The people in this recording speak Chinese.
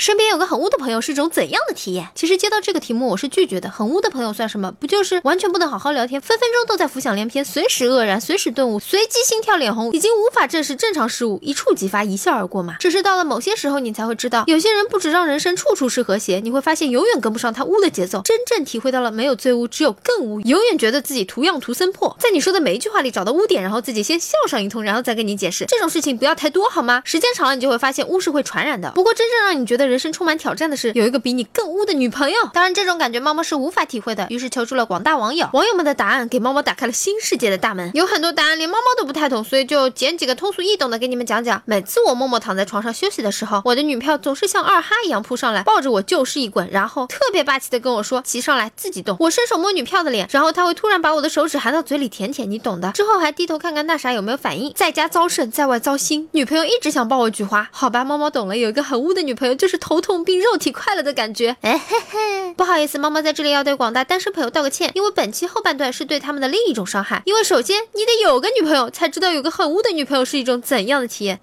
身边有个很污的朋友是一种怎样的体验？其实接到这个题目，我是拒绝的。很污的朋友算什么？不就是完全不能好好聊天，分分钟都在浮想联翩，随时愕然，随时顿悟，随机心跳脸红，已经无法正视正常事物，一触即发，一笑而过嘛。只是到了某些时候，你才会知道，有些人不止让人生处处是和谐，你会发现永远跟不上他污的节奏。真正体会到了没有最污，只有更污，永远觉得自己图样图森破，在你说的每一句话里找到污点，然后自己先笑上一通，然后再跟你解释。这种事情不要太多好吗？时间长了，你就会发现污是会传染的。不过真正让你觉得人生充满挑战的是，有一个比你更污的女朋友。当然，这种感觉猫猫是无法体会的，于是求助了广大网友。网友们的答案给猫猫打开了新世界的大门，有很多答案连猫猫都不太懂，所以就捡几个通俗易懂的给你们讲讲。每次我默默躺在床上休息的时候，我的女票总是像二哈一样扑上来，抱着我就是一滚，然后特别霸气的跟我说：“骑上来，自己动。”我伸手摸女票的脸，然后她会突然把我的手指含到嘴里舔舔，你懂的。之后还低头看看那啥有没有反应。在家遭胜，在外遭心。女朋友一直想抱我菊花，好吧，猫猫懂了。有一个很污的女朋友，就是头痛并肉体快乐的感觉。哎嘿嘿，不好意思，猫猫在这里要对广大单身朋友道个歉，因为本期后半段是对他们的另一种伤害。因为首先你得有个女朋友，才知道有个很污的女朋友是一种怎样的体验。